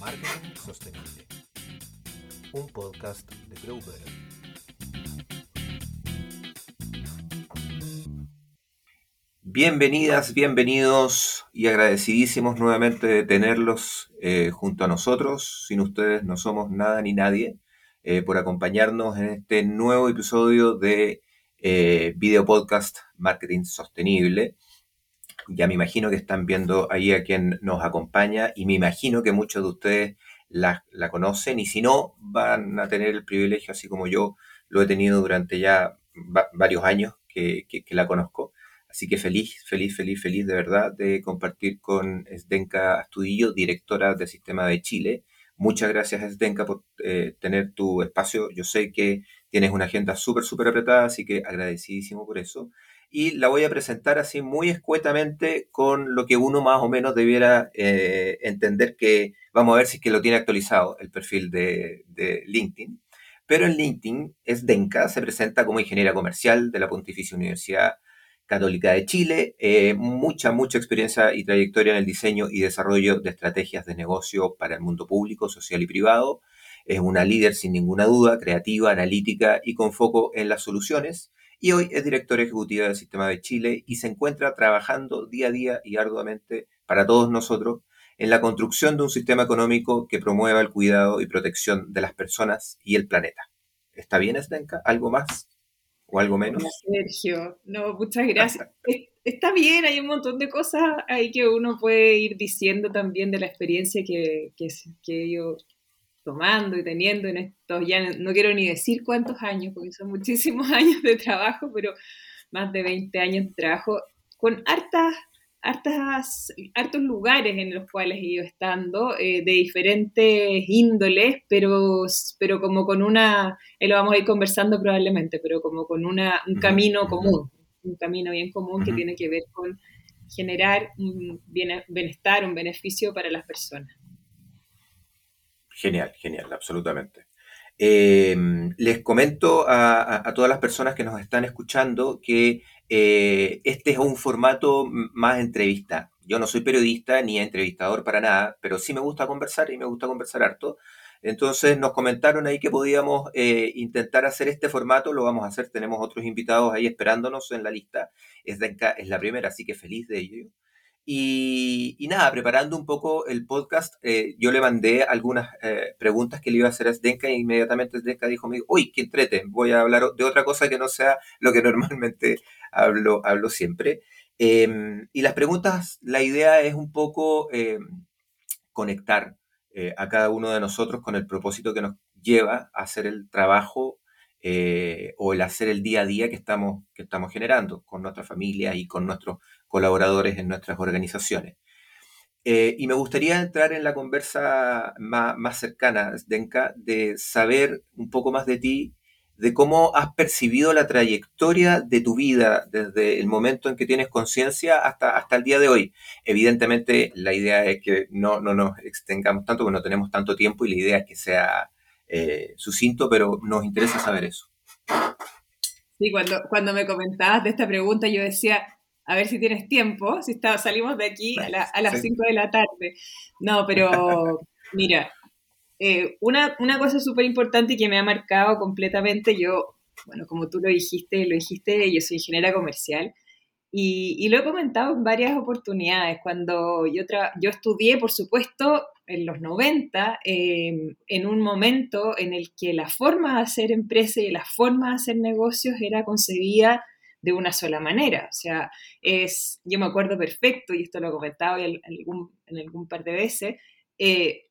Marketing Sostenible, un podcast de Grover. Bienvenidas, bienvenidos y agradecidísimos nuevamente de tenerlos eh, junto a nosotros. Sin ustedes no somos nada ni nadie. Eh, por acompañarnos en este nuevo episodio de eh, video podcast Marketing Sostenible. Ya me imagino que están viendo ahí a quien nos acompaña y me imagino que muchos de ustedes la, conocen y si no, van a tener el privilegio, así como yo lo he tenido durante ya varios años que, la conozco. Así que feliz, feliz, feliz, feliz de verdad de compartir con Esdenka Astudillo, directora del Sistema de Chile. Muchas gracias, Esdenka, por eh, tener tu espacio. Yo sé que tienes una agenda súper, súper apretada, así que agradecidísimo por eso y la voy a presentar así muy escuetamente con lo que uno más o menos debiera eh, entender que vamos a ver si es que lo tiene actualizado el perfil de, LinkedIn. Pero en LinkedIn es Denka, se presenta como ingeniera comercial de la Pontificia Universidad Católica de Chile, eh, mucha, mucha experiencia y trayectoria en el diseño y desarrollo de estrategias de negocio para el mundo público, social y privado. Es una líder sin ninguna duda, creativa, analítica y con foco en las soluciones y hoy es directora ejecutiva del Sistema de Chile y se encuentra trabajando día a día y arduamente para todos nosotros en la construcción de un sistema económico que promueva el cuidado y protección de las personas y el planeta. ¿Está bien, Estenka? ¿Algo más o algo menos? Sergio, no, muchas gracias. Está bien, hay un montón de cosas ahí que uno puede ir diciendo también de la experiencia que, que, que yo tomando y teniendo en estos, ya no quiero ni decir cuántos años, porque son muchísimos años de trabajo, pero más de 20 años de trabajo, con hartas, hartas, hartos lugares en los cuales he ido estando, eh, de diferentes índoles, pero, pero como con una, lo vamos a ir conversando probablemente, pero como con una, un camino común, un camino bien común que tiene que ver con generar un bienestar, un beneficio para las personas. Genial, genial, absolutamente. Em, les comento a, todas las personas que nos están escuchando que eh, este es un formato más entrevista. Yo no soy periodista ni entrevistador para nada, pero sí me gusta conversar y me gusta conversar harto. Entonces nos comentaron ahí que podíamos eh, intentar hacer este formato, lo vamos a hacer, tenemos otros invitados ahí esperándonos en la lista. Es, es la primera, así que feliz de ello. Y, nada, preparando un poco el podcast, eh, yo le mandé algunas eh, preguntas que le iba a hacer a Zdenka y inmediatamente Zdenka dijo, uy, qué entrete, voy a hablar de otra cosa que no sea lo que normalmente hablo, hablo siempre. Em, y las preguntas, la idea es un poco em, conectar eh, a cada uno de nosotros con el propósito que nos lleva a hacer el trabajo o el hacer el día a día que estamos, que estamos generando con nuestra familia y con nuestros colaboradores en nuestras organizaciones. Eh, y me gustaría entrar en la conversa más, más cercana, Denka, de saber un poco más de ti, de cómo has percibido la trayectoria de tu vida desde el momento en que tienes conciencia hasta, hasta el día de hoy. Evidentemente, la idea es que no, no nos extengamos tanto, porque no tenemos tanto tiempo y la idea es que sea eh, sucinto, pero nos interesa saber eso. Sí, cuando, cuando me comentabas de esta pregunta, yo decía, a ver si tienes tiempo, si está, salimos de aquí a, las 5 de la tarde. No, pero mira, eh, una, cosa súper importante y que me ha marcado completamente, yo, bueno, como tú lo dijiste, lo dijiste, yo soy ingeniera comercial y, lo he comentado en varias oportunidades. Cuando yo, yo estudié, por supuesto, en los 90, em, en un momento en el que la forma de hacer empresa y la forma de hacer negocios era concebida de una sola manera. O sea, es, yo me acuerdo perfecto, y esto lo he comentado en algún, par de veces, eh,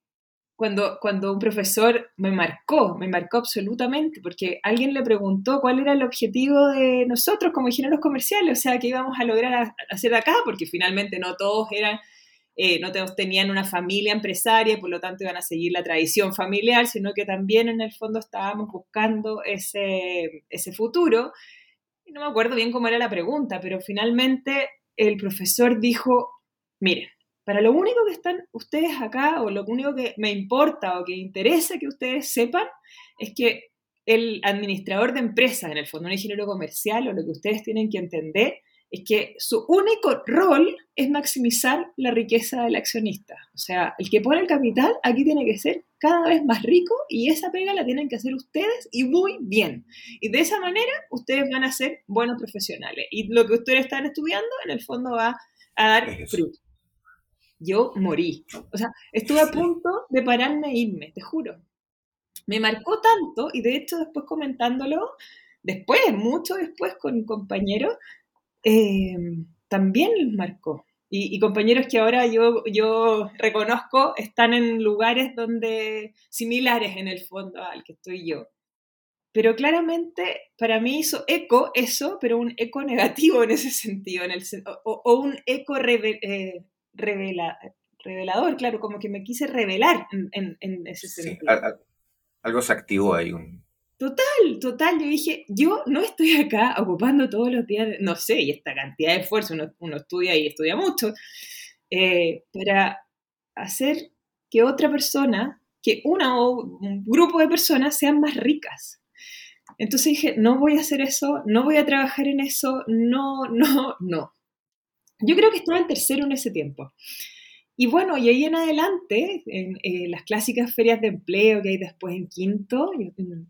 cuando, cuando un profesor me marcó, me marcó absolutamente, porque alguien le preguntó cuál era el objetivo de nosotros como ingenieros comerciales, o sea, qué íbamos a lograr hacer acá, porque finalmente no todos eran, eh, no todos tenían una familia empresaria por lo tanto iban a seguir la tradición familiar, sino que también en el fondo estábamos buscando ese futuro no me acuerdo bien cómo era la pregunta, pero finalmente el profesor dijo, miren, para lo único que están ustedes acá, o lo único que me importa o que interesa que ustedes sepan, es que el administrador de empresas, en el fondo un ingeniero comercial, o lo que ustedes tienen que entender, es que su único rol es maximizar la riqueza del accionista. O sea, el que pone el capital aquí tiene que ser cada vez más rico y esa pega la tienen que hacer ustedes y muy bien. Y de esa manera ustedes van a ser buenos profesionales. Y lo que ustedes están estudiando en el fondo va a dar fruto. Yo morí. O sea, estuve a punto de pararme e irme, te juro. Me marcó tanto y de hecho después comentándolo, después, mucho después con compañeros, eh, también les marcó. Y, compañeros que ahora yo, yo reconozco están en lugares donde similares en el fondo al que estoy yo. Pero claramente para mí hizo eco eso, pero un eco negativo en ese sentido, en el, o, un eco eh, revelador, claro, como que me quise revelar en, ese sentido. algo se activó ahí, un, Total, total. Yo dije, yo no estoy acá ocupando todos los días, no sé, y esta cantidad de esfuerzo, uno, estudia y estudia mucho, eh, para hacer que otra persona, que una o un grupo de personas sean más ricas. Entonces dije, no voy a hacer eso, no voy a trabajar en eso, no, no, no. Yo creo que estaba en tercero en ese tiempo. Y bueno, y ahí en adelante, en eh, las clásicas ferias de empleo que hay después en quinto,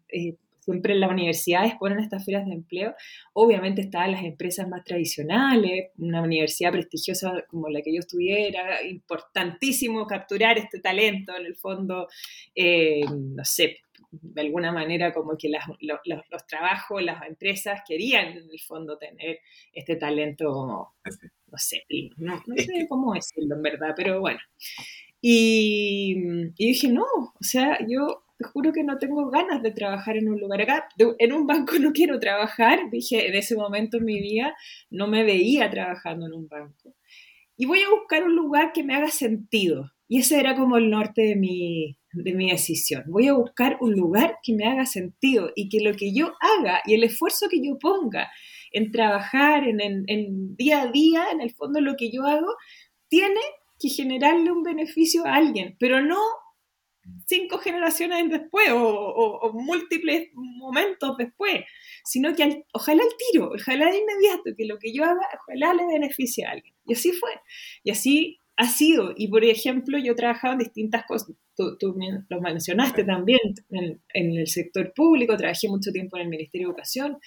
eh, siempre en las universidades ponen estas ferias de empleo. Obviamente estaban las empresas más tradicionales, una universidad prestigiosa como la que yo estuviera, importantísimo capturar este talento en el fondo, eh, no sé, de alguna manera como que los, trabajos, las empresas querían en el fondo tener este talento, no sé, no, sé cómo decirlo en verdad, pero bueno. Y, y, dije, no, o sea, yo te juro que no tengo ganas de trabajar en un lugar acá, en un banco no quiero trabajar, dije, en ese momento en mi vida no me veía trabajando en un banco. Y voy a buscar un lugar que me haga sentido. Y ese era como el norte de mi, de mi decisión. Voy a buscar un lugar que me haga sentido y que lo que yo haga y el esfuerzo que yo ponga en trabajar, en, en, día a día, en el fondo lo que yo hago, tiene que generarle un beneficio a alguien, pero no cinco generaciones después o, múltiples momentos después, sino que ojalá al tiro, ojalá de inmediato, que lo que yo haga, ojalá le beneficie a alguien. Y así fue. Y así ha sido. Y por ejemplo, yo he trabajado en distintas cosas, tú, lo mencionaste también, en, el sector público, trabajé mucho tiempo en el Ministerio de Educación,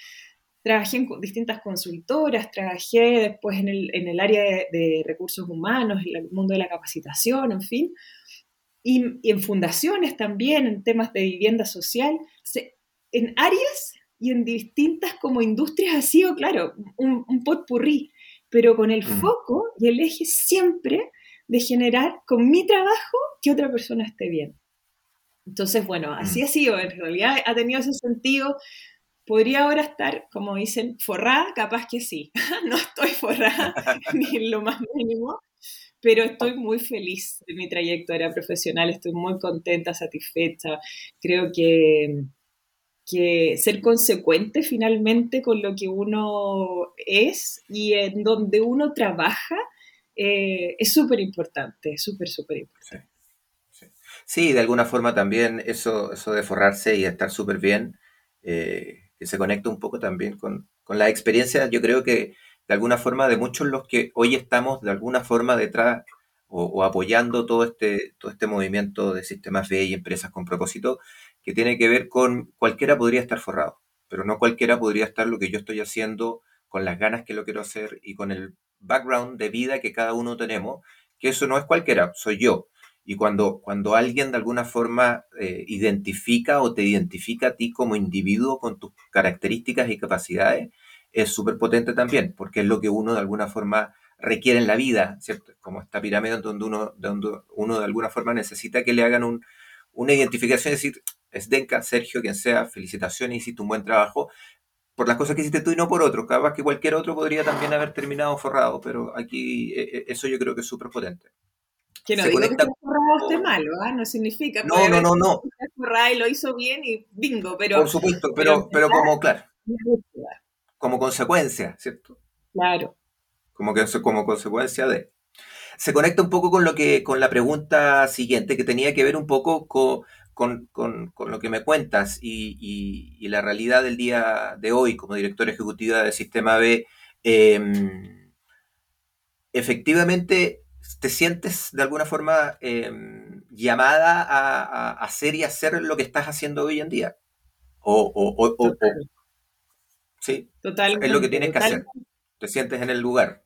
trabajé en distintas consultoras, trabajé después en el, área de, recursos humanos, en el mundo de la capacitación, en fin, y, en fundaciones también, en temas de vivienda social, en áreas y en distintas como industrias ha sido, claro, un, un potpurrí, pero con el foco y el eje siempre de generar con mi trabajo que otra persona esté bien. Entonces, bueno, así mm. ha sido, en realidad ha tenido ese sentido. Podría ahora estar, como dicen, forrada, capaz que sí. no estoy forrada ni en lo más mínimo, pero estoy muy feliz de mi trayectoria profesional, estoy muy contenta, satisfecha. Creo que, que ser consecuente finalmente con lo que uno es y en donde uno trabaja eh, es súper importante, súper, súper importante. Sí. de alguna forma también eso, eso de forrarse y estar súper bien, eh, que se conecta un poco también con, la experiencia, yo creo que de alguna forma de muchos los que hoy estamos de alguna forma detrás o, apoyando todo este, todo este movimiento de sistemas B y empresas con propósito, que tiene que ver con cualquiera podría estar forrado, pero no cualquiera podría estar lo que yo estoy haciendo con las ganas que lo quiero hacer y con el background de vida que cada uno tenemos, que eso no es cualquiera, soy yo. Y cuando, cuando alguien de alguna forma eh, identifica o te identifica a ti como individuo con tus características y capacidades, es súper potente también, porque es lo que uno de alguna forma requiere en la vida, ¿cierto? Como esta pirámide donde uno, donde uno de alguna forma necesita que le hagan un, una identificación, es decir, es Denka, Sergio, quien sea, felicitaciones, hiciste un buen trabajo, por las cosas que hiciste tú y no por otro. Capaz que cualquier otro podría también haber terminado forrado, pero aquí eh, eh, eso yo creo que es súper potente. Que no digo que forrado esté malo, ¿ah? no significa. No, no, no, no. Forrado y lo hizo bien y bingo, pero. Por supuesto, pero, pero, como, claro. Como consecuencia, ¿cierto? Claro. Como, que, como consecuencia de. Se conecta un poco con lo que, con la pregunta siguiente, que tenía que ver un poco con con, lo que me cuentas y, la realidad del día de hoy como director ejecutiva del Sistema B, Em, efectivamente, ¿te sientes de alguna forma em, llamada a, hacer y hacer lo que estás haciendo hoy en día? O, o, sí, Totalmente, es lo que tienes que hacer. Te sientes en el lugar.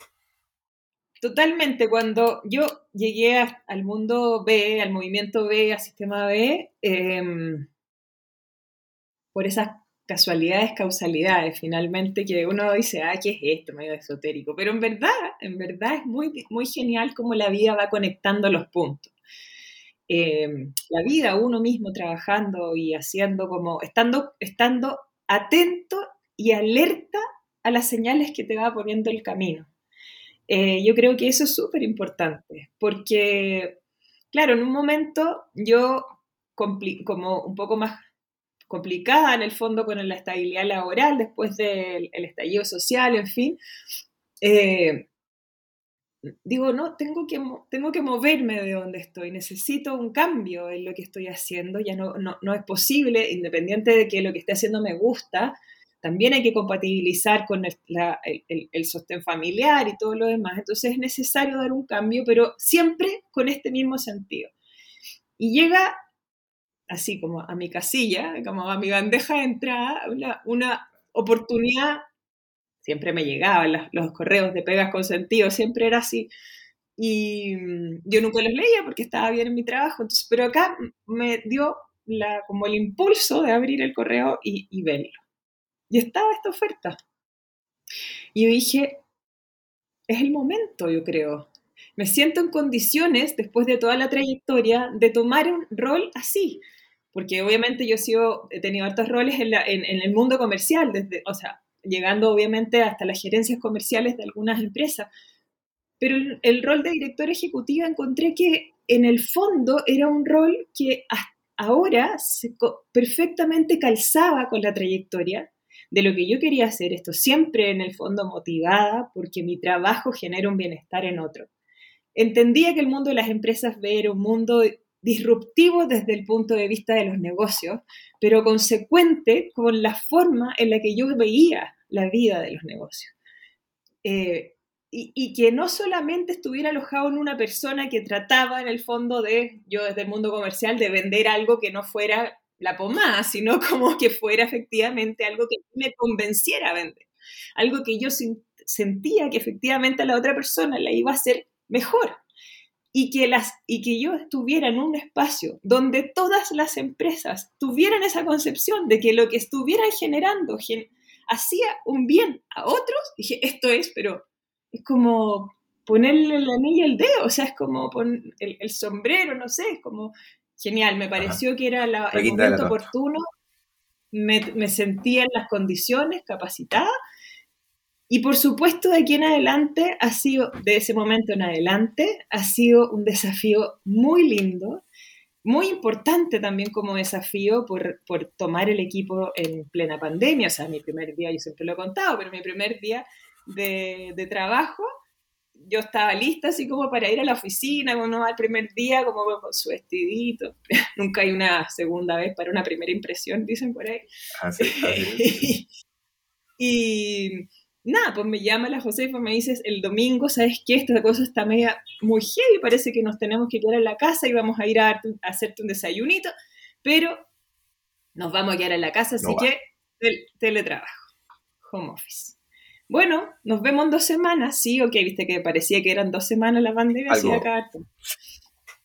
Totalmente. Cuando yo llegué al mundo B, al movimiento B, al sistema B, em, por esas casualidades, causalidades, finalmente, que uno dice, ah, ¿qué es esto? Medio esotérico. Pero en verdad, en verdad es muy, muy genial cómo la vida va conectando los puntos. Em, la vida, uno mismo trabajando y haciendo como, estando, estando atento y alerta a las señales que te va poniendo el camino. Eh, yo creo que eso es súper importante, porque, claro, en un momento yo, como un poco más complicada en el fondo con la estabilidad laboral después del estallido social, en fin, eh, digo, no, tengo que, tengo que moverme de donde estoy, necesito un cambio en lo que estoy haciendo, ya no, no, no es posible, independiente de que lo que esté haciendo me gusta, también hay que compatibilizar con el, sostén familiar y todo lo demás. Entonces es necesario dar un cambio, pero siempre con este mismo sentido. Y llega así como a mi casilla, como a mi bandeja de entrada, una, oportunidad, siempre me llegaban los, correos de pegas con sentido, siempre era así. Y mm, yo nunca los leía porque estaba bien en mi trabajo, entonces, pero acá me dio la, como el impulso de abrir el correo y verlo. Y estaba esta oferta. Y dije, es el momento, yo creo. Me siento en condiciones, después de toda la trayectoria, de tomar un rol así. Porque obviamente yo he, tenido altos roles en, el mundo comercial, desde, o sea, llegando obviamente hasta las gerencias comerciales de algunas empresas. Pero el, rol de directora ejecutiva encontré que en el fondo era un rol que ahora perfectamente calzaba con la trayectoria de lo que yo quería hacer, esto siempre en el fondo motivada porque mi trabajo genera un bienestar en otro. Entendía que el mundo de las empresas B era un mundo disruptivo desde el punto de vista de los negocios, pero consecuente con la forma en la que yo veía la vida de los negocios. Eh, y, y, que no solamente estuviera alojado en una persona que trataba en el fondo de, yo desde el mundo comercial, de vender algo que no fuera la pomada, sino como que fuera efectivamente algo que me convenciera a vender, algo que yo sentía que efectivamente a la otra persona la iba a hacer mejor y que, las, y que yo estuviera en un espacio donde todas las empresas tuvieran esa concepción de que lo que estuvieran generando hacía un bien a otros, dije, esto es, pero es como ponerle la anillo al dedo, o sea, es como poner el, el, sombrero, no sé, es como genial, me pareció que era el momento oportuno, me, sentía en las condiciones, capacitada, y por supuesto de aquí en adelante ha sido, de ese momento en adelante, ha sido un desafío muy lindo, muy importante también como desafío por, tomar el equipo en plena pandemia, o sea, mi primer día, yo siempre lo he contado, pero mi primer día de, de trabajo yo estaba lista así como para ir a la oficina, uno va al primer día como con su vestidito. Nunca hay una segunda vez para una primera impresión, dicen por ahí. Así, ah, así. Y nada, pues me llama la Josefa, me dices el domingo, ¿sabes qué? Esta cosa está media muy heavy, parece que nos tenemos que quedar en la casa y vamos a ir a, hacerte un desayunito, pero nos vamos a quedar en la casa, así que teletrabajo, home office. Bueno, nos vemos en dos semanas, sí, ok, viste que parecía que eran dos semanas la pandemia, así acá.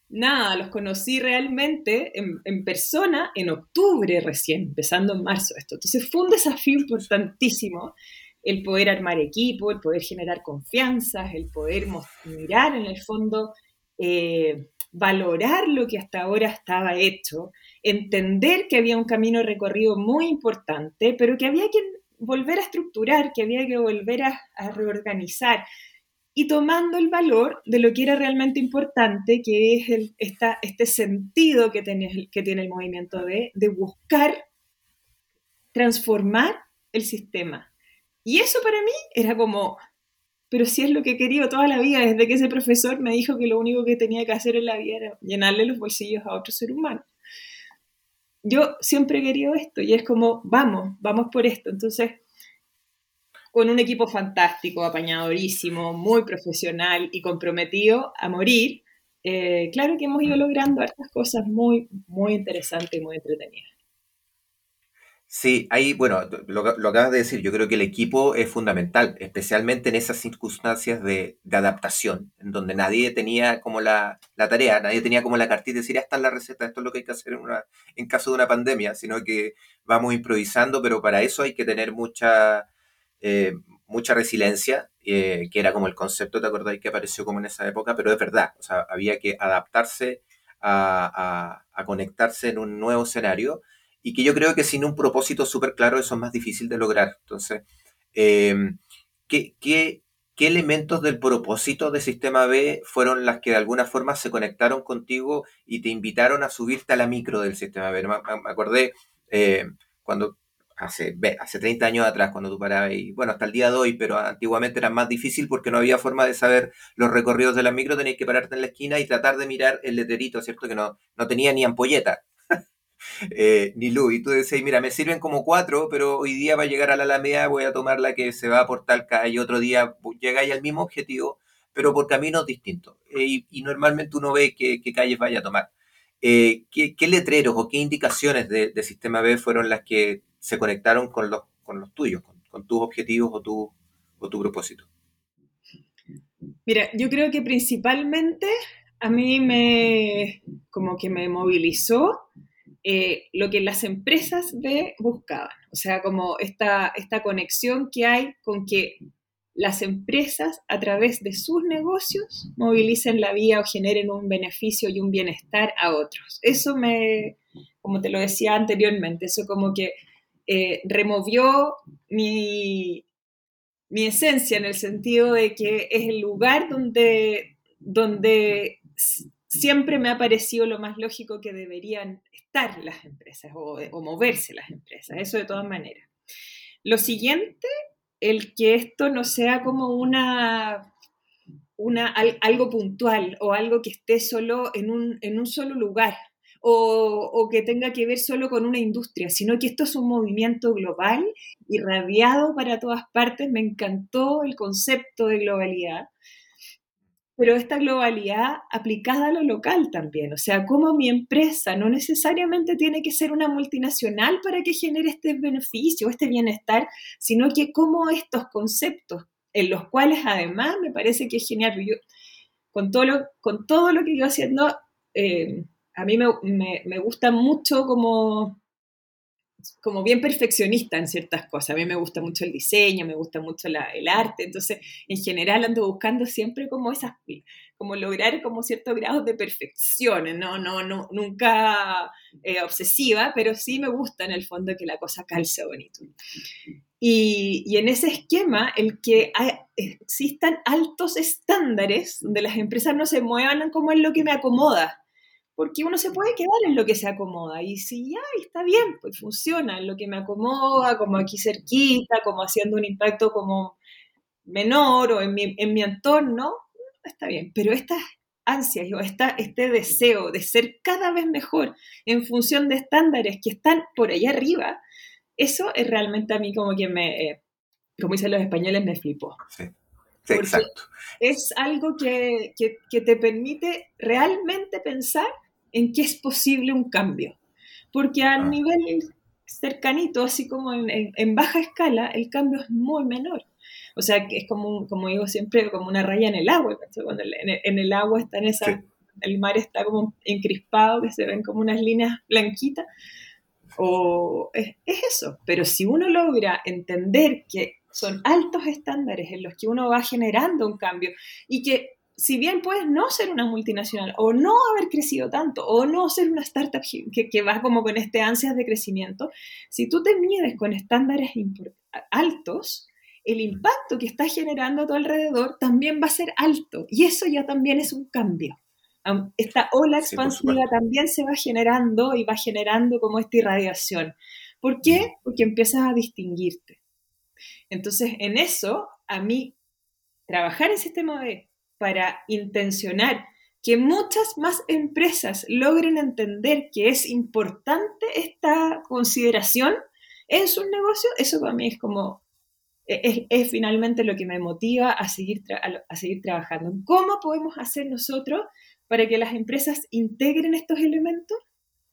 Nada, los conocí realmente en, persona en octubre recién, empezando en marzo esto. Entonces fue un desafío importantísimo el poder armar equipo, el poder generar confianzas, el poder mirar en el fondo, eh, valorar lo que hasta ahora estaba hecho, entender que había un camino recorrido muy importante, pero que había que volver a estructurar, que había que volver a, reorganizar y tomando el valor de lo que era realmente importante, que es el, este sentido que tiene, que tiene el movimiento de, de buscar transformar el sistema. Y eso para mí era como, pero si es lo que he querido toda la vida, desde que ese profesor me dijo que lo único que tenía que hacer en la vida era llenarle los bolsillos a otro ser humano yo siempre he querido esto y es como, vamos, vamos por esto. Entonces, con un equipo fantástico, apañadorísimo, muy profesional y comprometido a morir, eh, claro que hemos ido logrando estas cosas muy, muy interesantes y muy entretenidas. Sí, ahí, bueno, lo, lo, acabas de decir, yo creo que el equipo es fundamental, especialmente en esas circunstancias de, adaptación, en donde nadie tenía como la, tarea, nadie tenía como la cartita de decir, esta es la receta, esto es lo que hay que hacer en, una, en caso de una pandemia, sino que vamos improvisando, pero para eso hay que tener mucha, eh, mucha resiliencia, eh, que era como el concepto, ¿te acordáis que apareció como en esa época? Pero es verdad, o sea, había que adaptarse a, a conectarse en un nuevo escenario y que yo creo que sin un propósito súper claro eso es más difícil de lograr. Entonces, eh, ¿qué, qué, qué, elementos del propósito de Sistema B fueron las que de alguna forma se conectaron contigo y te invitaron a subirte a la micro del Sistema B? Me, me acordé eh, cuando hace, hace 30 años atrás, cuando tú parabas, y bueno, hasta el día de hoy, pero antiguamente era más difícil porque no había forma de saber los recorridos de la micro, tenías que pararte en la esquina y tratar de mirar el letrerito, ¿cierto? Que no, no tenía ni ampolleta eh, ni luz. Y tú decías, mira, me sirven como cuatro, pero hoy día va a llegar a la Alameda, voy a tomar la que se va por tal calle, otro día llegáis al mismo objetivo, pero por caminos distintos. Eh, y, normalmente uno ve qué, calles vaya a tomar. Eh, ¿qué, letreros o qué indicaciones de, Sistema B fueron las que se conectaron con los, con los tuyos, con, tus objetivos o tu, o tu propósito? Mira, yo creo que principalmente a mí me como que me movilizó eh, lo que las empresas buscaban. O sea, como esta, esta conexión que hay con que las empresas a través de sus negocios movilicen la vía o generen un beneficio y un bienestar a otros. Eso me, como te lo decía anteriormente, eso como que eh, removió mi, mi esencia en el sentido de que es el lugar donde, donde siempre me ha parecido lo más lógico que deberían estar las empresas o, moverse las empresas, eso de todas maneras. Lo siguiente, el que esto no sea como una, una, algo puntual o algo que esté solo en un, en un solo lugar o, o, que tenga que ver solo con una industria, sino que esto es un movimiento global, irradiado para todas partes. Me encantó el concepto de globalidad pero esta globalidad aplicada a lo local también. O sea, como mi empresa no necesariamente tiene que ser una multinacional para que genere este beneficio, este bienestar, sino que como estos conceptos, en los cuales además me parece que es genial, yo, con, todo lo, con todo lo que yo haciendo, eh, a mí me, me, me gusta mucho como como bien perfeccionista en ciertas cosas. A mí me gusta mucho el diseño, me gusta mucho el arte, entonces en general ando buscando siempre como esas, como lograr como ciertos grados de perfección, no, no, no, nunca eh, obsesiva, pero sí me gusta en el fondo que la cosa calce bonito. Y, y en ese esquema, el que existan altos estándares donde las empresas no se muevan como en lo que me acomoda, porque uno se puede quedar en lo que se acomoda. Y si ya está bien, pues funciona en lo que me acomoda, como aquí cerquita, como haciendo un impacto como menor o en mi, en mi entorno, está bien. Pero estas ansias o esta, este deseo de ser cada vez mejor en función de estándares que están por allá arriba, eso es realmente a mí como que me, eh, como dicen los españoles, me flipó. Sí. exacto. Es algo que, que, que te permite realmente pensar en qué es posible un cambio. Porque a ah. nivel cercanito, así como en, baja escala, el cambio es muy menor. O sea, que es como, como digo siempre, como una raya en el agua. Cuando en, el agua está en esa, el mar está como encrispado, que se ven como unas líneas blanquitas. O es, es eso. Pero si uno logra entender que son altos estándares en los que uno va generando un cambio y que si bien puedes no ser una multinacional o no haber crecido tanto o no ser una startup que, que va como con este ansias de crecimiento, si tú te mides con estándares altos, el impacto que estás generando a tu alrededor también va a ser alto y eso ya también es un cambio. Esta ola expansiva también se va generando y va generando como esta irradiación. ¿Por qué? Porque empiezas a distinguirte. Entonces, en eso, a mí, trabajar en sistema de para intencionar que muchas más empresas logren entender que es importante esta consideración en sus negocios, eso para mí es como es, finalmente lo que me motiva a seguir, a seguir trabajando. ¿Cómo podemos hacer nosotros para que las empresas integren estos elementos?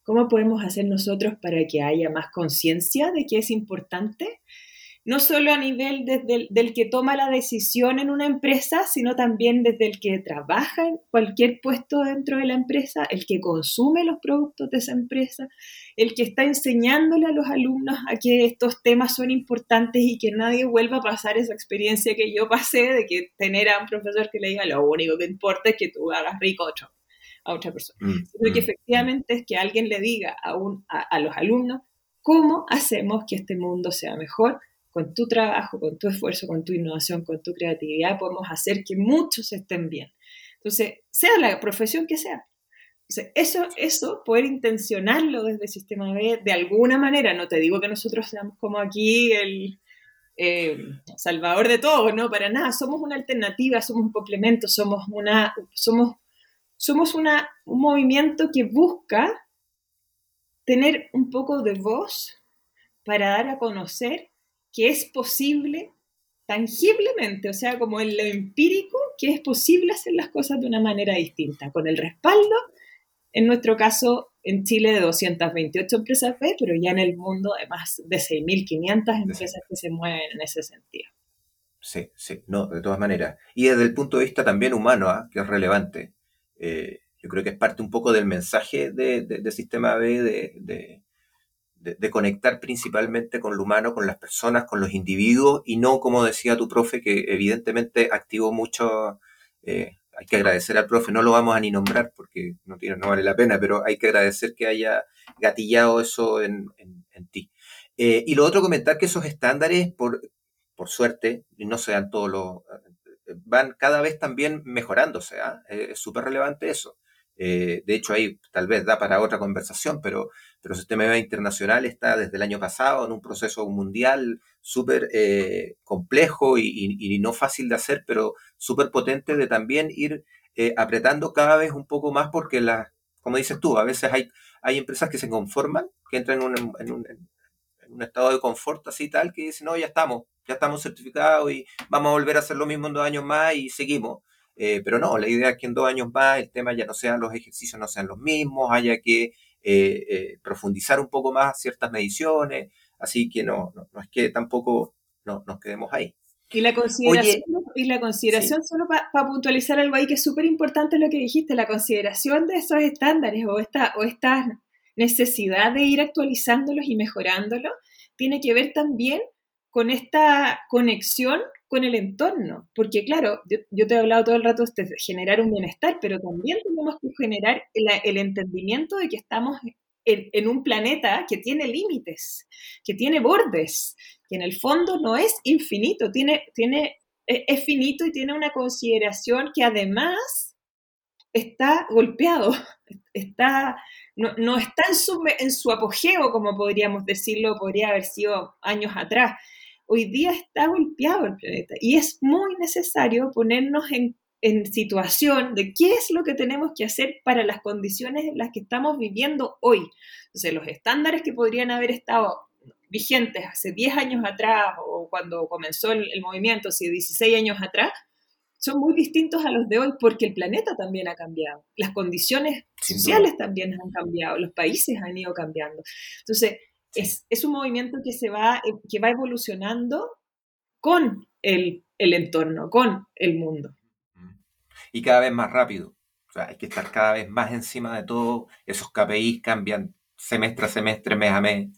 ¿Cómo podemos hacer nosotros para que haya más conciencia de que es importante? No solo a nivel desde del que toma la decisión en una empresa, sino también desde el que trabaja en cualquier puesto dentro de la empresa, el que consume los productos de esa empresa, el que está enseñándole a los alumnos a que estos temas son importantes y que nadie vuelva a pasar esa experiencia que yo pasé de que tener a un profesor que le diga lo único que importa es que tú hagas rico a, otro, a otra persona. Mm, sino que mm, efectivamente es que alguien le diga a, un, a los alumnos cómo hacemos que este mundo sea mejor con tu trabajo, con tu esfuerzo, con tu innovación, con tu creatividad, podemos hacer que muchos estén bien. Entonces, sea la profesión que sea. eso, eso, poder intencionarlo desde el sistema B de alguna manera, no te digo que nosotros seamos como aquí el eh, salvador de todo, no, para nada, somos una alternativa, somos un complemento, somos, una, somos, somos una, un movimiento que busca tener un poco de voz para dar a conocer que es posible tangiblemente, o sea, como en lo empírico, que es posible hacer las cosas de una manera distinta, con el respaldo, en nuestro caso, en Chile de 228 empresas B, pero ya en el mundo de más de 6.500 empresas que se mueven en ese sentido. Sí, sí, no, de todas maneras. Y desde el punto de vista también humano, ¿ah? que es relevante, eh, yo creo que es parte un poco del mensaje del de, Sistema B de, de, conectar principalmente con lo humano, con las personas, con los individuos, y no, como decía tu profe, que evidentemente activó mucho, eh, hay que agradecer al profe, no lo vamos a ni nombrar porque no, tiene, no vale la pena, pero hay que agradecer que haya gatillado eso en, ti. Eh, y lo otro, comentar que esos estándares, por, por suerte, no sean todos los, van cada vez también mejorándose, ¿ah? es súper relevante eso. Eh, de hecho, ahí tal vez da para otra conversación, pero, pero el sistema internacional está desde el año pasado en un proceso mundial súper eh, complejo y, no fácil de hacer, pero súper potente de también ir eh, apretando cada vez un poco más porque, la, como dices tú, a veces hay, hay empresas que se conforman, que entran en un, en un, en un estado de confort así tal, que dicen, no, ya estamos, ya estamos certificados y vamos a volver a hacer lo mismo en dos años más y seguimos. Eh, pero no, la idea es que en dos años más el tema ya no sean los ejercicios, no sean los mismos, haya que eh, eh, profundizar un poco más ciertas mediciones, así que no, no, es que tampoco no, nos quedemos ahí. Y la consideración, y la consideración solo para puntualizar algo ahí que es súper importante lo que dijiste, la consideración de esos estándares o esta, o esta necesidad de ir actualizándolos y mejorándolos, tiene que ver también con esta conexión con el entorno, porque claro, yo, te he hablado todo el rato de generar un bienestar, pero también tenemos que generar el, entendimiento de que estamos en, un planeta que tiene límites, que tiene bordes, que en el fondo no es infinito, tiene, tiene, es, finito y tiene una consideración que además está golpeado, está, no, no está en su, en su apogeo, como podríamos decirlo, podría haber sido años atrás hoy día está golpeado el planeta y es muy necesario ponernos en, situación de qué es lo que tenemos que hacer para las condiciones en las que estamos viviendo hoy. Entonces, los estándares que podrían haber estado vigentes hace 10 años atrás o cuando comenzó el, movimiento, hace 16 años atrás, son muy distintos a los de hoy porque el planeta también ha cambiado, las condiciones sociales también han cambiado, los países han ido cambiando. Entonces, es, un movimiento que, se va, eh, que va evolucionando con el, entorno, con el mundo. Y cada vez más rápido. O sea, hay que estar cada vez más encima de todo. Esos KPIs cambian semestre a semestre, mes a mes.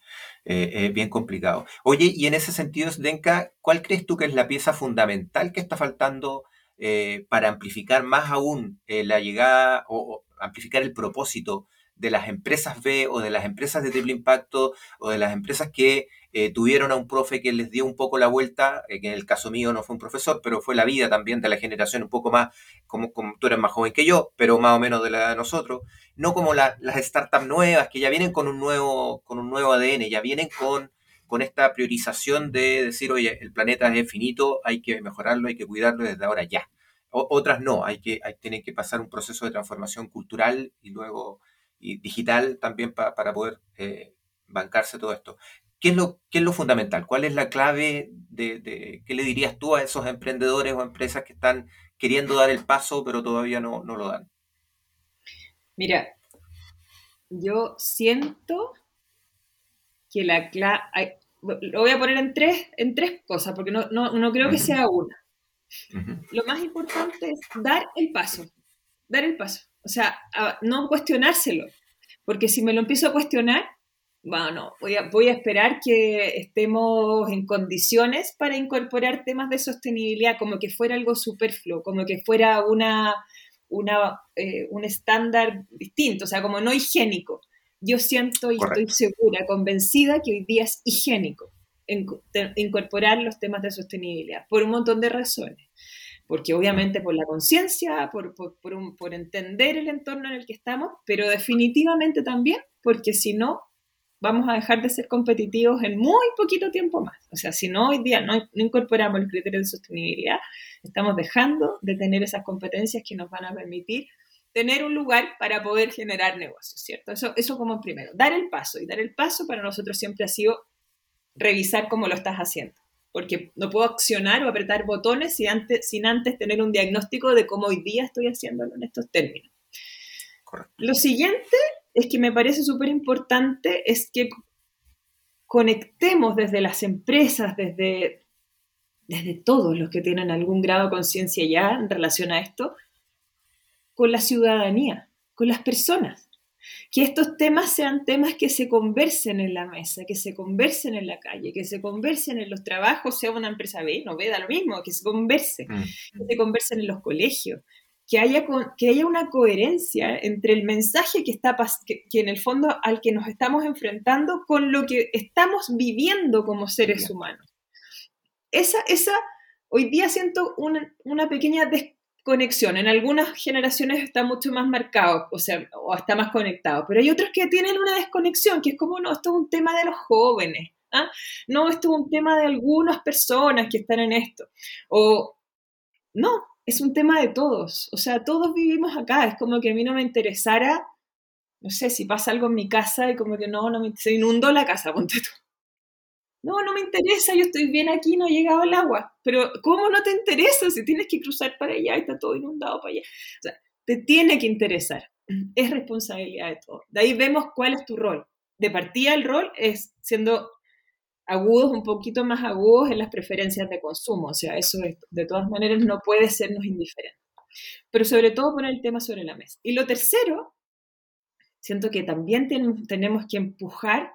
Eh, es bien complicado. Oye, y en ese sentido, Denka, ¿cuál crees tú que es la pieza fundamental que está faltando eh, para amplificar más aún la llegada o, amplificar el propósito de las empresas B o de las empresas de triple impacto o de las empresas que eh, tuvieron a un profe que les dio un poco la vuelta, eh, que en el caso mío no fue un profesor, pero fue la vida también de la generación un poco más, como, como tú eres más joven que yo, pero más o menos de la de nosotros, no como las startups nuevas que ya vienen con un nuevo, con un nuevo ADN, ya vienen con, con esta priorización de decir, oye, el planeta es finito, hay que mejorarlo, hay que cuidarlo desde ahora ya. otras no, hay que, tienen que pasar un proceso de transformación cultural y luego y digital también para poder eh, bancarse todo esto. ¿qué es, lo, ¿qué es lo fundamental? ¿Cuál es la clave de, qué le dirías tú a esos emprendedores o empresas que están queriendo dar el paso pero todavía no, no lo dan? Mira, yo siento que la clave, lo voy a poner en tres, en tres cosas, porque no, no, creo que sea una. Lo más importante es dar el paso, dar el paso. O sea, no cuestionárselo, porque si me lo empiezo a cuestionar, bueno, voy a, voy a esperar que estemos en condiciones para incorporar temas de sostenibilidad, como que fuera algo superfluo, como que fuera una, una, eh, un estándar distinto, o sea, como no higiénico. Yo siento y estoy segura, convencida que hoy día es higiénico incorporar los temas de sostenibilidad, por un montón de razones. Porque obviamente por la conciencia, por, por, por, entender el entorno en el que estamos, pero definitivamente también porque si no, vamos a dejar de ser competitivos en muy poquito tiempo más. O sea, si no hoy día no, no, incorporamos el criterio de sostenibilidad, estamos dejando de tener esas competencias que nos van a permitir tener un lugar para poder generar negocios, ¿cierto? Eso, eso como primero, dar el paso. Y dar el paso para nosotros siempre ha sido revisar cómo lo estás haciendo. Porque no puedo accionar o apretar botones sin antes, sin antes tener un diagnóstico de cómo hoy día estoy haciéndolo en estos términos. Lo siguiente es que me parece súper importante es que conectemos desde las empresas, desde, desde todos los que tienen algún grado de conciencia ya en relación a esto, con la ciudadanía, con las personas que estos temas sean temas que se conversen en la mesa, que se conversen en la calle, que se conversen en los trabajos, sea una empresa B, no ve, da lo mismo, que se converse, mm. que se conversen en los colegios, que haya, que haya una coherencia entre el mensaje que está que, que, en el fondo al que nos estamos enfrentando con lo que estamos viviendo como seres humanos. Esa, esa, hoy día siento una, una pequeña conexión. En algunas generaciones está mucho más marcado, o sea, o está más conectado, pero hay otros que tienen una desconexión, que es como, no, esto es un tema de los jóvenes, ¿ah? no, esto es un tema de algunas personas que están en esto, o no, es un tema de todos, o sea, todos vivimos acá, es como que a mí no me interesara, no sé, si pasa algo en mi casa y como que no, no me, se inundó la casa, ponte tú no, no me interesa, yo estoy bien aquí, no ha llegado el agua. Pero ¿cómo no te interesa si tienes que cruzar para allá y está todo inundado para allá? O sea, te tiene que interesar. Es responsabilidad de todo. De ahí vemos cuál es tu rol. De partida el rol es siendo agudos, un poquito más agudos en las preferencias de consumo. O sea, eso de todas maneras no puede sernos indiferente. Pero sobre todo poner el tema sobre la mesa. Y lo tercero, siento que también tenemos que empujar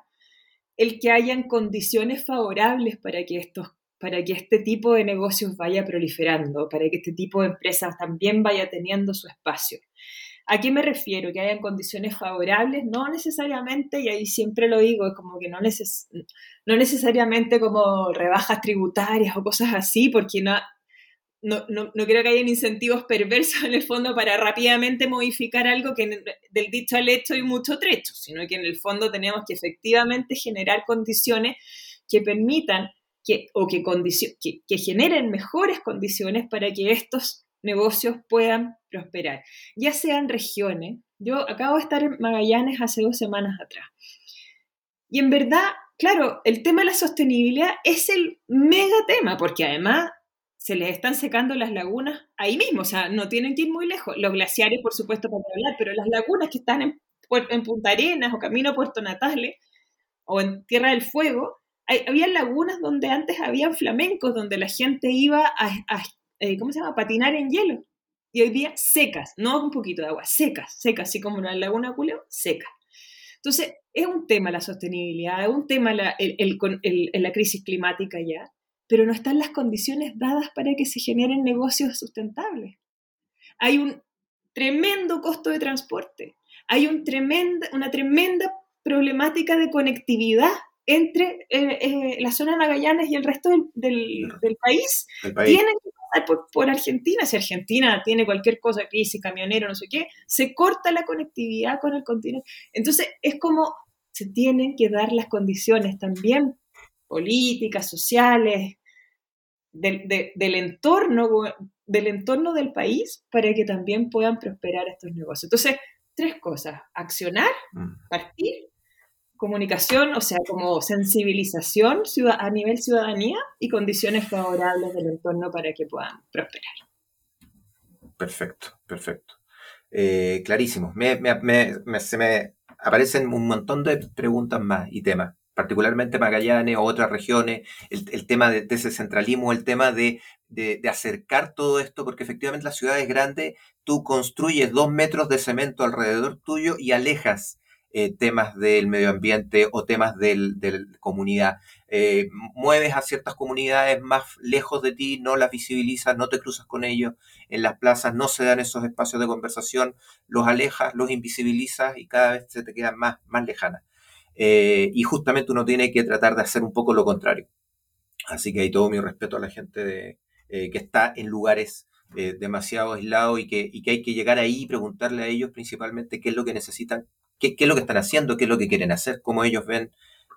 el que hayan condiciones favorables para que estos para que este tipo de negocios vaya proliferando, para que este tipo de empresas también vaya teniendo su espacio. ¿A qué me refiero? Que hayan condiciones favorables, no necesariamente, y ahí siempre lo digo, es como que no, no necesariamente como rebajas tributarias o cosas así, porque no, no, no, no, creo que hayan incentivos perversos en el fondo para rápidamente modificar algo que del dicho al hecho hay mucho trecho, sino que en el fondo tenemos que efectivamente generar condiciones que permitan que, o que, que, generen mejores condiciones para que estos negocios puedan prosperar, ya sean regiones. Yo acabo de estar en Magallanes hace dos semanas atrás. Y en verdad, claro, el tema de la sostenibilidad es el mega tema, porque además se les están secando las lagunas ahí mismo, o sea, no tienen que ir muy lejos. Los glaciares, por supuesto, para hablar, pero las lagunas que están en, en Punta Arenas o camino Puerto Natales o en Tierra del Fuego, había lagunas donde antes había flamencos, donde la gente iba a, eh, ¿cómo se llama?, patinar en hielo. Y hoy día secas, no un poquito de agua, secas, secas, así como la laguna Culeo, seca. Entonces, es un tema la sostenibilidad, es un tema la, la crisis climática ya, pero no están las condiciones dadas para que se generen negocios sustentables. Hay un tremendo costo de transporte, hay un una tremenda problemática de conectividad entre eh, eh, la zona de Magallanes y el resto del, país. Tienen que pasar por, Argentina. Si Argentina tiene cualquier cosa, crisis, camionero, no sé qué, se corta la conectividad con el continente. Entonces, es como se tienen que dar las condiciones también políticas, sociales, del, entorno, del entorno del país para que también puedan prosperar estos negocios. Entonces, tres cosas, accionar, mm. partir, comunicación, o sea, como sensibilización a nivel ciudadanía y condiciones favorables del entorno para que puedan prosperar. Perfecto, perfecto. Eh, clarísimo. se me aparecen un montón de preguntas más y temas, particularmente Magallanes o otras regiones, el, tema de, ese centralismo, el tema de, de, acercar todo esto, porque efectivamente la ciudad es grande, tú construyes dos metros de cemento alrededor tuyo y alejas eh, temas del medio ambiente o temas de la comunidad. Eh, mueves a ciertas comunidades más lejos de ti, no las visibilizas, no te cruzas con ellos. En las plazas no se dan esos espacios de conversación, los alejas, los invisibilizas y cada vez se te quedan más, más lejanas. Eh, y justamente uno tiene que tratar de hacer un poco lo contrario. Así que hay todo mi respeto a la gente de, que está en lugares demasiado aislados y que, y que hay que llegar ahí y preguntarle a ellos principalmente qué es lo que necesitan, qué, es lo que están haciendo, qué es lo que quieren hacer, cómo ellos ven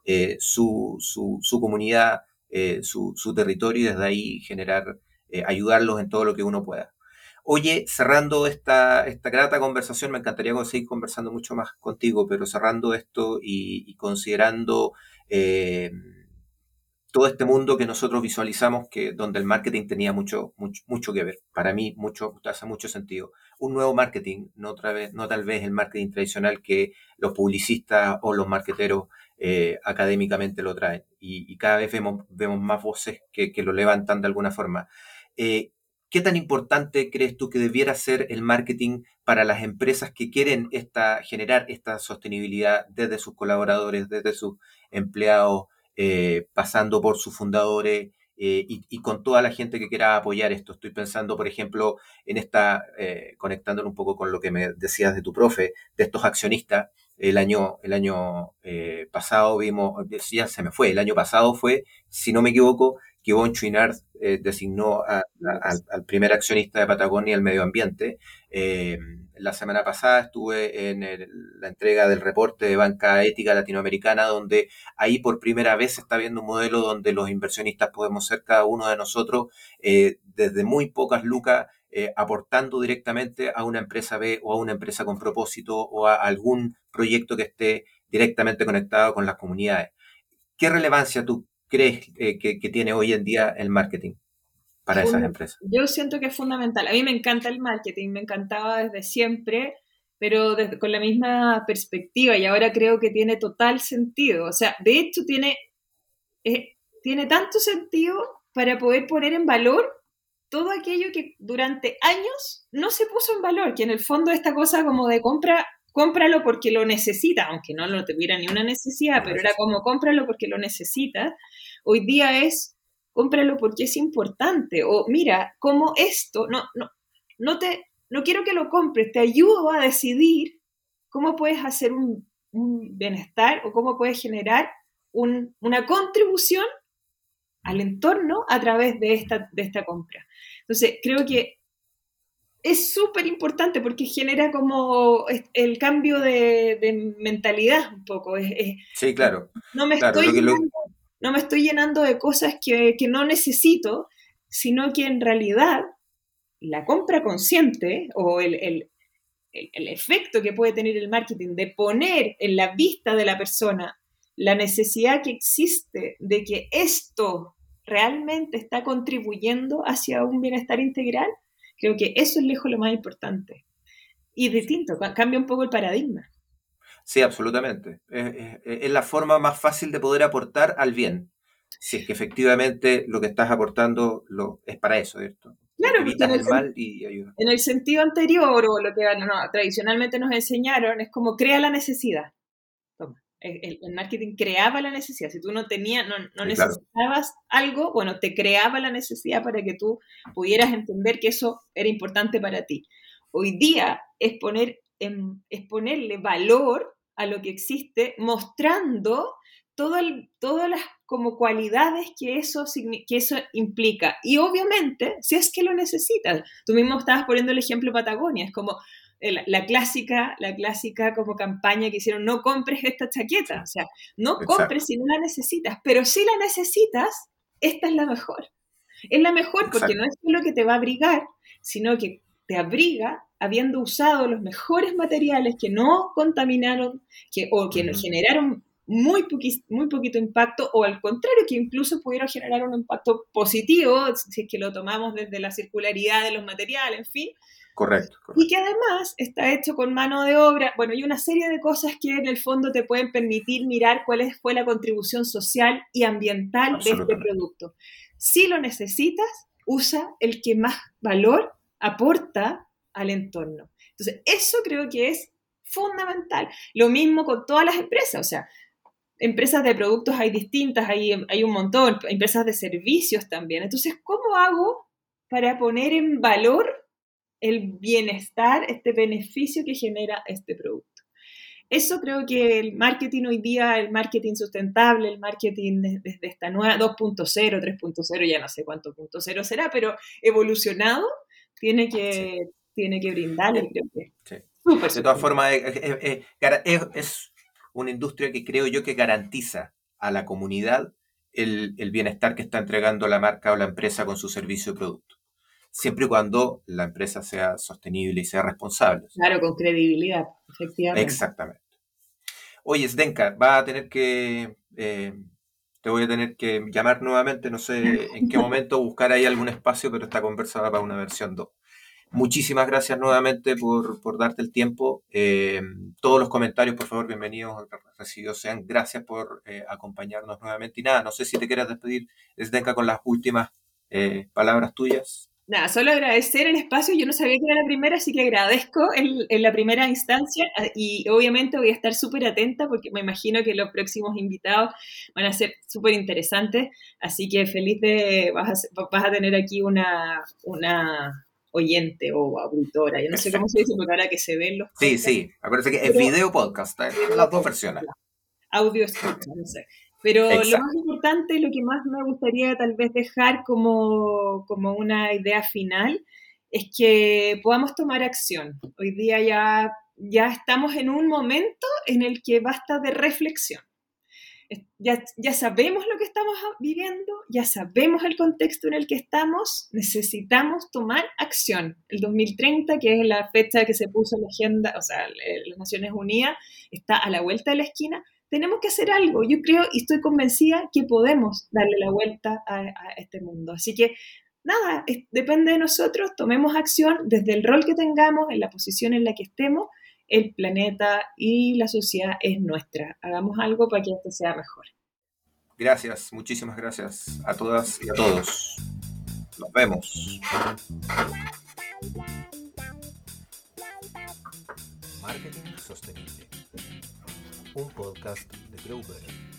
eh, su, su, comunidad, eh, su, territorio y desde ahí generar, eh, ayudarlos en todo lo que uno pueda. Oye, cerrando esta, esta grata conversación, me encantaría seguir conversando mucho más contigo, pero cerrando esto y, considerando todo este mundo que nosotros visualizamos que donde el marketing tenía mucho, mucho, mucho que ver. Para mí, mucho, hace mucho sentido. Un nuevo marketing, no, otra vez, no tal vez el marketing tradicional que los publicistas o los marketeros eh, académicamente lo traen. Y, cada vez vemos, vemos más voces que, lo levantan de alguna forma. Eh, ¿Qué tan importante crees tú que debiera ser el marketing para las empresas que quieren esta, generar esta sostenibilidad desde sus colaboradores, desde sus empleados, eh, pasando por sus fundadores eh, y, con toda la gente que quiera apoyar esto. Estoy pensando, por ejemplo, en esta, eh, conectándolo un poco con lo que me decías de tu profe, de estos accionistas. El año, el año pasado vimos, ya se me fue, el año pasado fue, si no me equivoco, que Von Chouinard designó al primer accionista de Patagonia el medio ambiente. La semana pasada estuve en la entrega del reporte de Banca Ética Latinoamericana, donde ahí por primera vez se está viendo un modelo donde los inversionistas podemos ser cada uno de nosotros eh, desde muy pocas lucas eh, aportando directamente a una empresa B o a una empresa con propósito o a algún proyecto que esté directamente conectado con las comunidades. ¿Qué relevancia tú crees eh, que tiene hoy en día el marketing? para esas empresas? Yo siento que es fundamental. A mí me encanta el marketing, me encantaba desde siempre, pero con la misma perspectiva y ahora creo que tiene total sentido. O sea, de hecho tiene, eh, tiene tanto sentido para poder poner en valor todo aquello que durante años no se puso en valor, que en el fondo esta cosa como de compra, cómpralo porque lo necesita, aunque no lo tuviera ni una necesidad, pero era como cómpralo porque lo necesita. Hoy día es cómpralo porque es importante. O mira, como esto, no, no, no, te, no quiero que lo compres, te ayudo a decidir cómo puedes hacer un, bienestar o cómo puedes generar una contribución al entorno a través de esta, de esta compra. Entonces, creo que es súper importante porque genera como el cambio de, mentalidad un poco. sí, claro. No me estoy no me estoy llenando de cosas que, no necesito, sino que en realidad la compra consciente o el, efecto que puede tener el marketing de poner en la vista de la persona la necesidad que existe de que esto realmente está contribuyendo hacia un bienestar integral, creo que eso es lejos lo más importante. Y distinto, cambia un poco el paradigma. Sí, absolutamente. Es, la forma más fácil de poder aportar al bien. Si es que efectivamente lo que estás aportando lo, es para eso, ¿cierto? Claro, evitas el, mal y ayuda. En el sentido anterior, o lo que tradicionalmente nos enseñaron, es como crea la necesidad. El, marketing creaba la necesidad. Si tú no tenías, no, necesitabas algo, bueno, te creaba la necesidad para que tú pudieras entender que eso era importante para ti. Hoy día es poner es ponerle valor a lo que existe, mostrando todo todas las como cualidades que eso, que eso implica. Y obviamente, si es que lo necesitas, tú mismo estabas poniendo el ejemplo Patagonia, es como la, clásica, la clásica como campaña que hicieron, no compres esta chaqueta, o sea, no compres si no la necesitas, pero si la necesitas, esta es la mejor. Es la mejor porque no es lo que te va a abrigar, sino que te abriga habiendo usado los mejores materiales que no contaminaron que, o que generaron muy, muy poquito impacto o al contrario, que incluso pudiera generar un impacto positivo si es que lo tomamos desde la circularidad de los materiales, en fin. Correcto, Y que además está hecho con mano de obra, bueno, y una serie de cosas que en el fondo te pueden permitir mirar cuál fue la contribución social y ambiental de este producto. Si lo necesitas, usa el que más valor aporta al entorno. Entonces, eso creo que es fundamental. Lo mismo con todas las empresas, o sea, empresas de productos hay distintas, hay, hay un montón, empresas de servicios también. Entonces, ¿cómo hago para poner en valor el bienestar, este beneficio que genera este producto. Eso creo que el marketing hoy día, el marketing sustentable, el marketing desde esta nueva 2.0, 3.0, ya no sé cuánto punto cero será, pero evolucionado, tiene que, tiene que brindarle, creo que. de todas formas, es, una industria que creo yo que garantiza a la comunidad el, el bienestar que está entregando la marca o la empresa con su servicio o producto siempre y cuando la empresa sea sostenible y sea responsable. Claro, con credibilidad, efectivamente. Exactamente. Oye, Zdenka, va a tener que, eh, te voy a tener que llamar nuevamente, no sé en qué momento, buscar ahí algún espacio, pero está conversada para una versión 2. Muchísimas gracias nuevamente por, darte el tiempo. Eh, todos los comentarios, por favor, bienvenidos, recibidos sean. Gracias por eh, acompañarnos nuevamente. Y nada, no sé si te quieras despedir, Zdenka, con las últimas palabras tuyas. Nada, solo agradecer el espacio. Yo no sabía que era la primera, así que agradezco en, la primera instancia ah, y obviamente voy a estar súper atenta porque me imagino que los próximos invitados van a ser súper interesantes. Así que feliz de, vas a, vas a tener aquí una, una oyente o auditora. Yo no sé cómo se dice porque ahora que se ven los... Sí, sí, acuérdense que es video podcast, ¿eh? las dos versiones. Audio escucha, no sé. Pero lo más importante, lo que más me gustaría tal vez dejar como, como una idea final, es que podamos tomar acción. Hoy día ya, ya estamos en un momento en el que basta de reflexión. Ya, ya, sabemos lo que estamos viviendo, ya sabemos el contexto en el que estamos, necesitamos tomar acción. El 2030, que es la fecha que se puso en la agenda, o sea, las Naciones Unidas, está a la vuelta de la esquina tenemos que hacer algo. Yo creo y estoy convencida que podemos darle la vuelta a, este mundo. Así que nada, depende de nosotros, tomemos acción desde el rol que tengamos, en la posición en la que estemos, el planeta y la sociedad es nuestra. Hagamos algo para que esto sea mejor. Gracias, muchísimas gracias a todas y a todos. Nos vemos. Marketing sostenible un podcast de Grover.